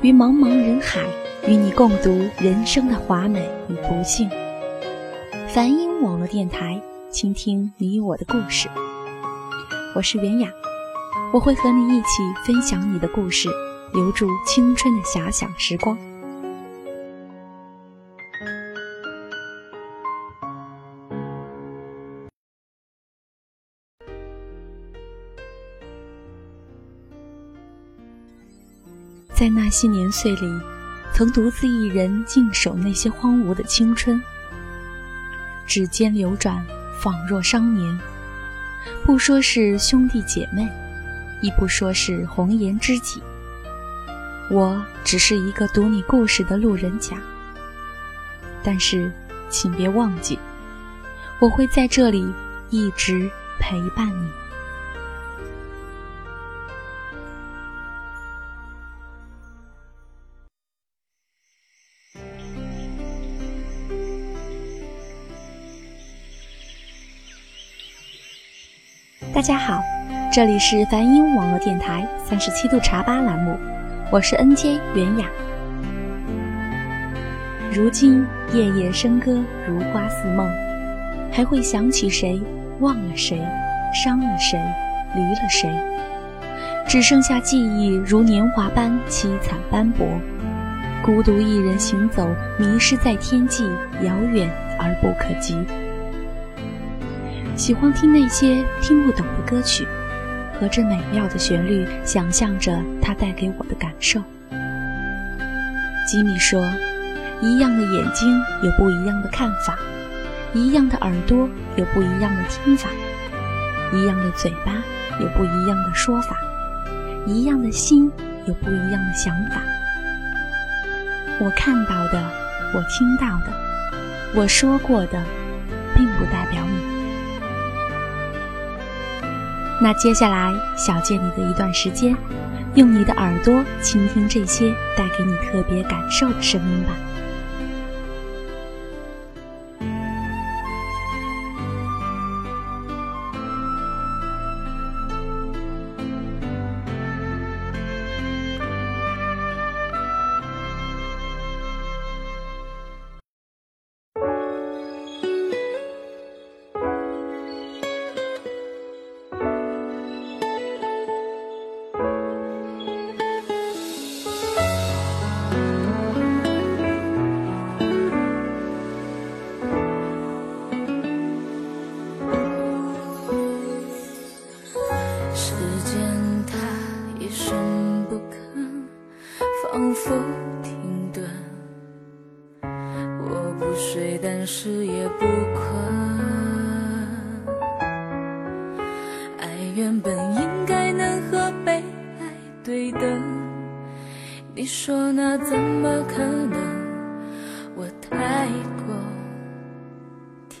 于茫茫人海，与你共读人生的华美与不幸。梵音网络电台，倾听你我的故事。我是袁雅，我会和你一起分享你的故事，留住青春的遐想时光。那些年岁里，曾独自一人静守那些荒芜的青春。指尖流转，仿若商年。不说是兄弟姐妹，亦不说是红颜知己。我只是一个读你故事的路人甲。但是，请别忘记，我会在这里一直陪伴你。大家好，这里是梵音网络电台三十七度茶吧栏目，我是 NJ 袁雅。如今夜夜笙歌，如花似梦，还会想起谁？忘了谁？伤了谁？离了谁？只剩下记忆如年华般凄惨斑驳，孤独一人行走，迷失在天际，遥远而不可及。喜欢听那些听不懂的歌曲，和这美妙的旋律，想象着它带给我的感受。吉米说：“一样的眼睛有不一样的看法，一样的耳朵有不一样的听法，一样的嘴巴有不一样的说法，一样的心有不一样的想法。我看到的，我听到的，我说过的，并不代表你。”那接下来，小借你的一段时间，用你的耳朵倾听这些带给你特别感受的声音吧。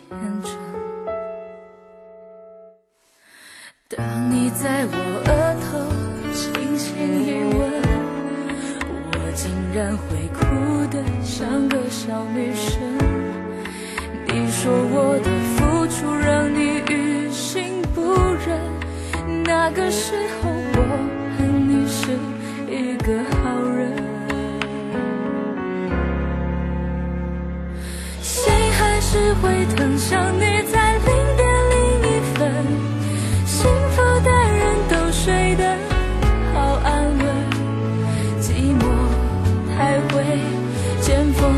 天真。当你在我额头轻轻一吻，我竟然会哭得像个小女生。你说我的付出让你于心不忍，那个时候我恨你是一个好人。只会疼，想你在零点零一分，幸福的人都。睡得好安稳，寂寞还会见缝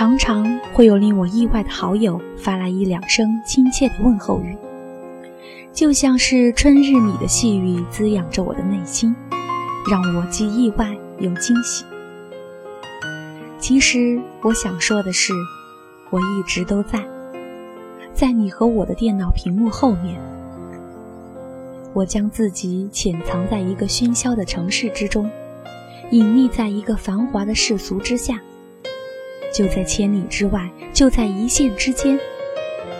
常常会有令我意外的好友发来一两声亲切的问候语，就像是春日里的细雨滋养着我的内心，让我既意外又惊喜。其实我想说的是，我一直都在，在你和我的电脑屏幕后面。我将自己潜藏在一个喧嚣的城市之中，隐匿在一个繁华的世俗之下。就在千里之外，就在一线之间，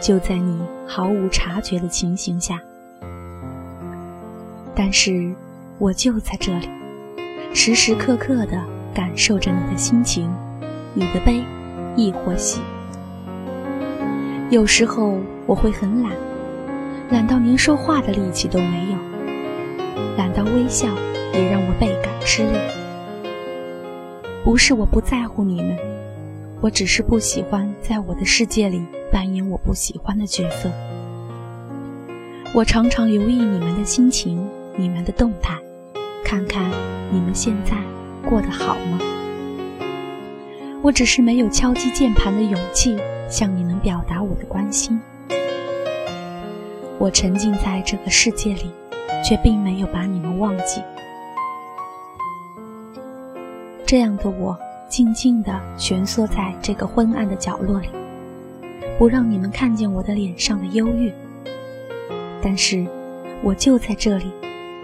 就在你毫无察觉的情形下。但是，我就在这里，时时刻刻地感受着你的心情，你的悲，亦或喜。有时候我会很懒，懒到连说话的力气都没有，懒到微笑也让我倍感吃力。不是我不在乎你们。我只是不喜欢在我的世界里扮演我不喜欢的角色。我常常留意你们的心情、你们的动态，看看你们现在过得好吗？我只是没有敲击键盘的勇气向你们表达我的关心。我沉浸在这个世界里，却并没有把你们忘记。这样的我。静静地蜷缩在这个昏暗的角落里，不让你们看见我的脸上的忧郁。但是，我就在这里，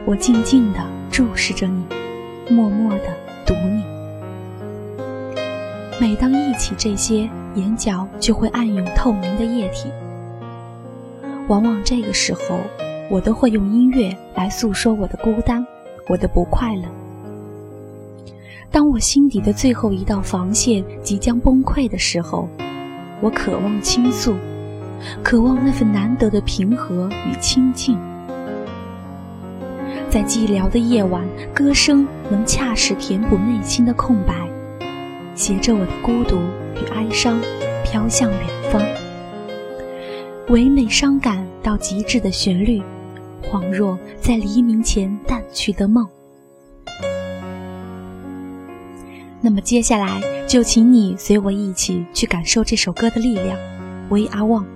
我静静地注视着你，默默地读你。每当忆起这些，眼角就会暗涌透明的液体。往往这个时候，我都会用音乐来诉说我的孤单，我的不快乐。当我心底的最后一道防线即将崩溃的时候，我渴望倾诉，渴望那份难得的平和与清静。在寂寥的夜晚，歌声能恰实填补内心的空白，携着我的孤独与哀伤，飘向远方。唯美伤感到极致的旋律，恍若在黎明前淡去的梦。那么接下来就请你随我一起去感受这首歌的力量。We are one。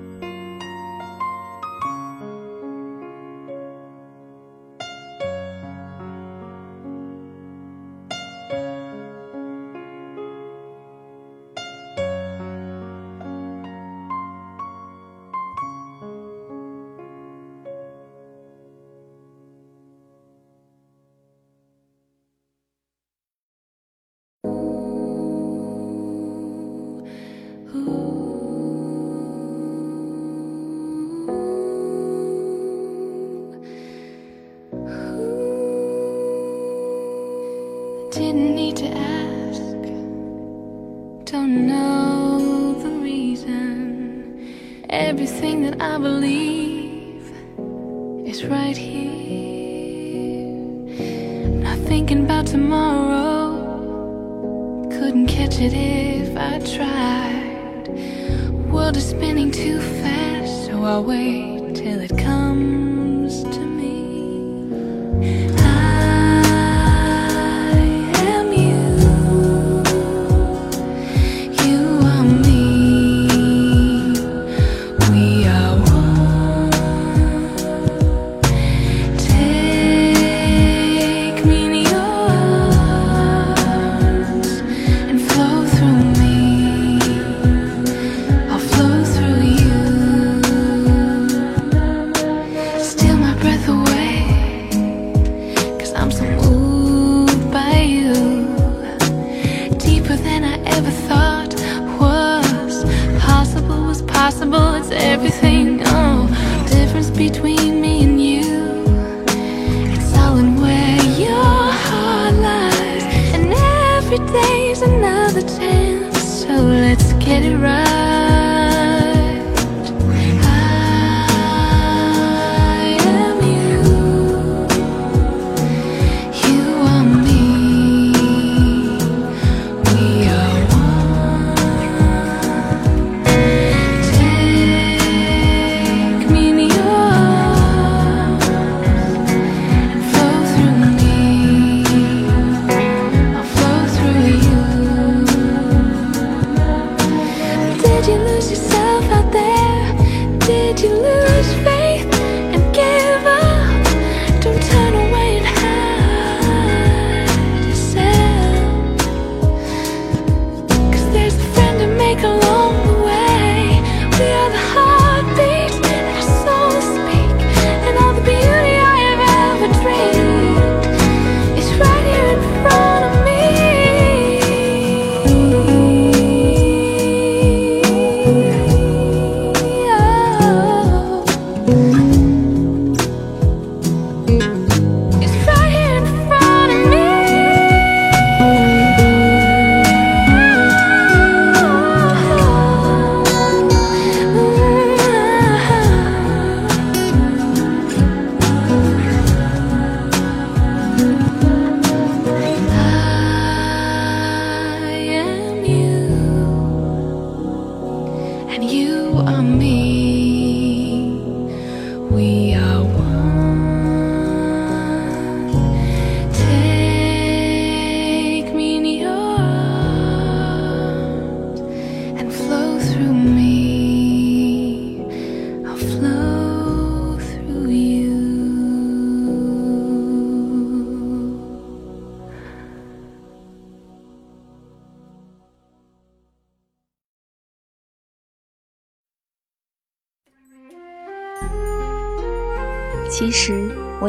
Right here. Not thinking about tomorrow. Couldn't catch it if I tried. World is spinning too fast, so I'll wait till it comes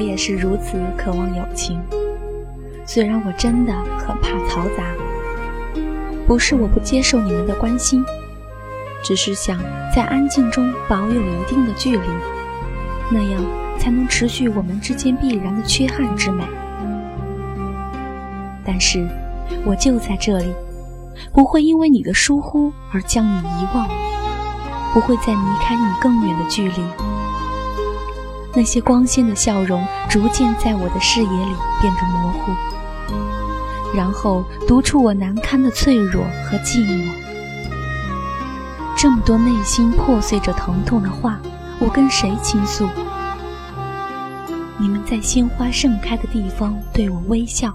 我也是如此渴望友情，虽然我真的很怕嘈杂。不是我不接受你们的关心，只是想在安静中保有一定的距离，那样才能持续我们之间必然的缺憾之美。但是，我就在这里，不会因为你的疏忽而将你遗忘，不会再离开你更远的距离。那些光鲜的笑容逐渐在我的视野里变得模糊，然后读出我难堪的脆弱和寂寞。这么多内心破碎着疼痛的话，我跟谁倾诉？你们在鲜花盛开的地方对我微笑，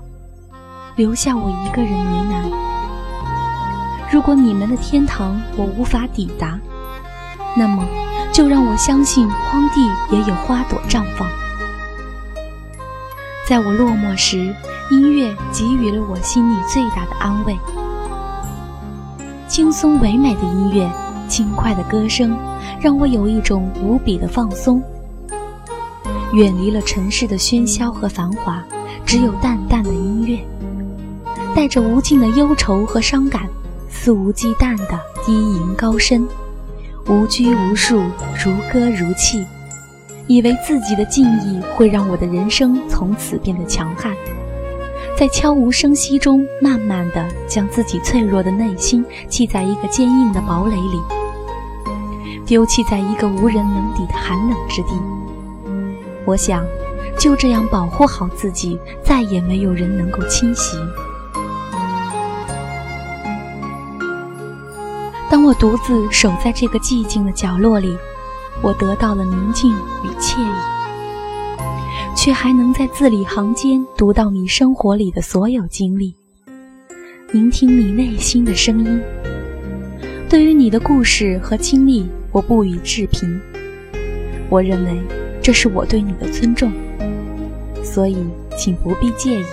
留下我一个人呢喃。如果你们的天堂我无法抵达，那么。就让我相信，荒地也有花朵绽放。在我落寞时，音乐给予了我心里最大的安慰。轻松唯美的音乐，轻快的歌声，让我有一种无比的放松。远离了城市的喧嚣和繁华，只有淡淡的音乐，带着无尽的忧愁和伤感，肆无忌惮的低吟高声。无拘无束，如歌如泣，以为自己的敬意会让我的人生从此变得强悍，在悄无声息中，慢慢的将自己脆弱的内心砌在一个坚硬的堡垒里。丢弃在一个无人能抵的寒冷之地。我想，就这样保护好自己，再也没有人能够侵袭。当我独自守在这个寂静的角落里，我得到了宁静与惬意，却还能在字里行间读到你生活里的所有经历，聆听你内心的声音。对于你的故事和经历，我不予置评。我认为这是我对你的尊重，所以请不必介意。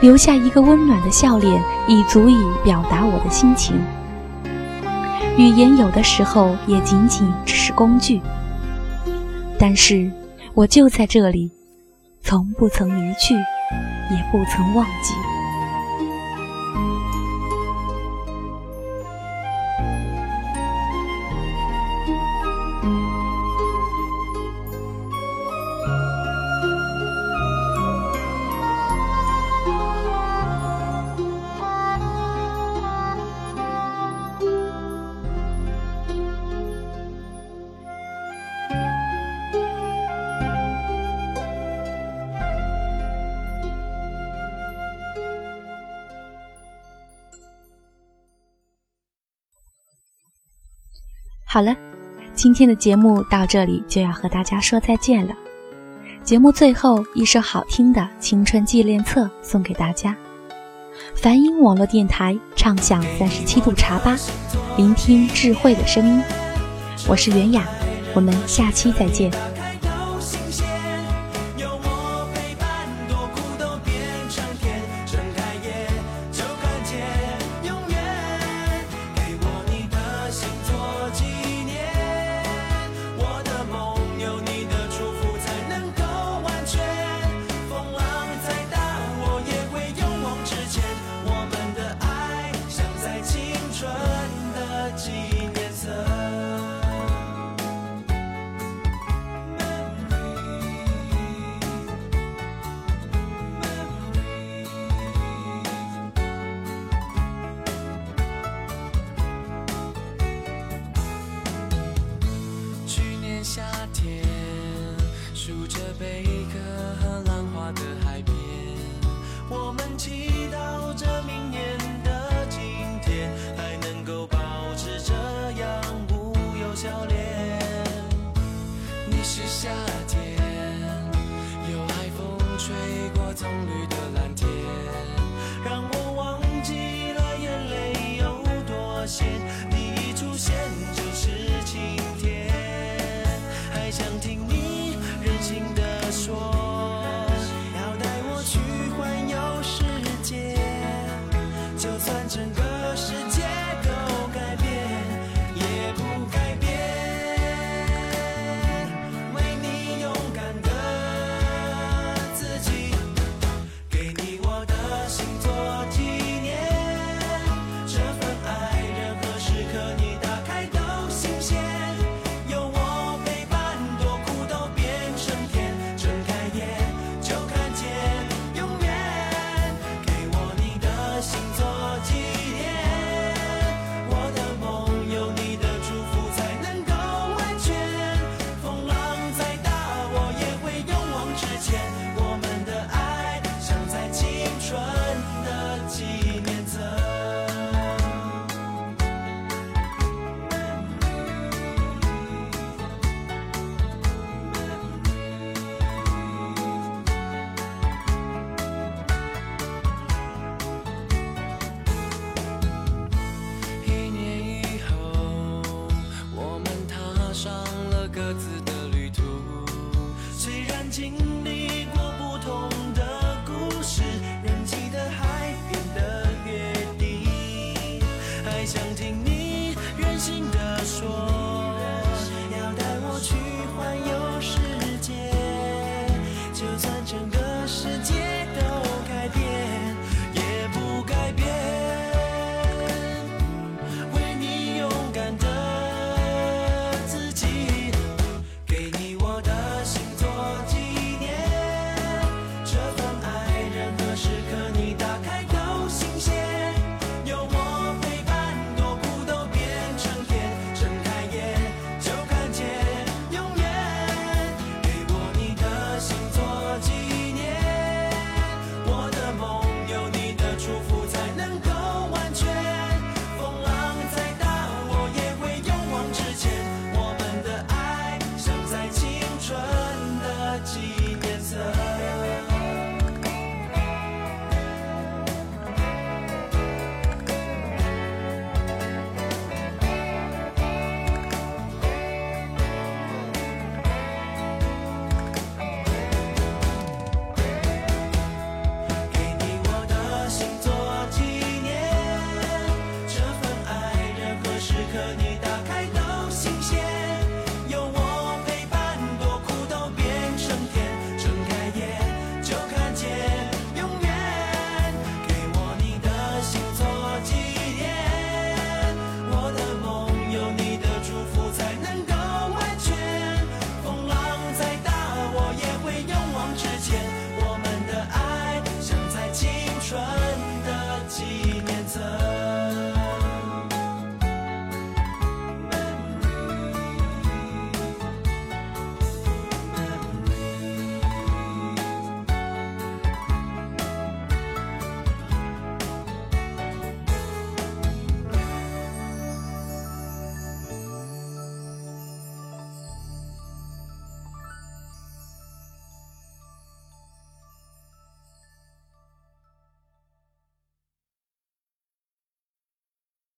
留下一个温暖的笑脸，已足以表达我的心情。语言有的时候也仅仅只是工具，但是我就在这里，从不曾离去，也不曾忘记。好了，今天的节目到这里就要和大家说再见了。节目最后一首好听的青春纪念册送给大家。梵音网络电台唱响三十七度茶吧，聆听智慧的声音。我是袁雅，我们下期再见。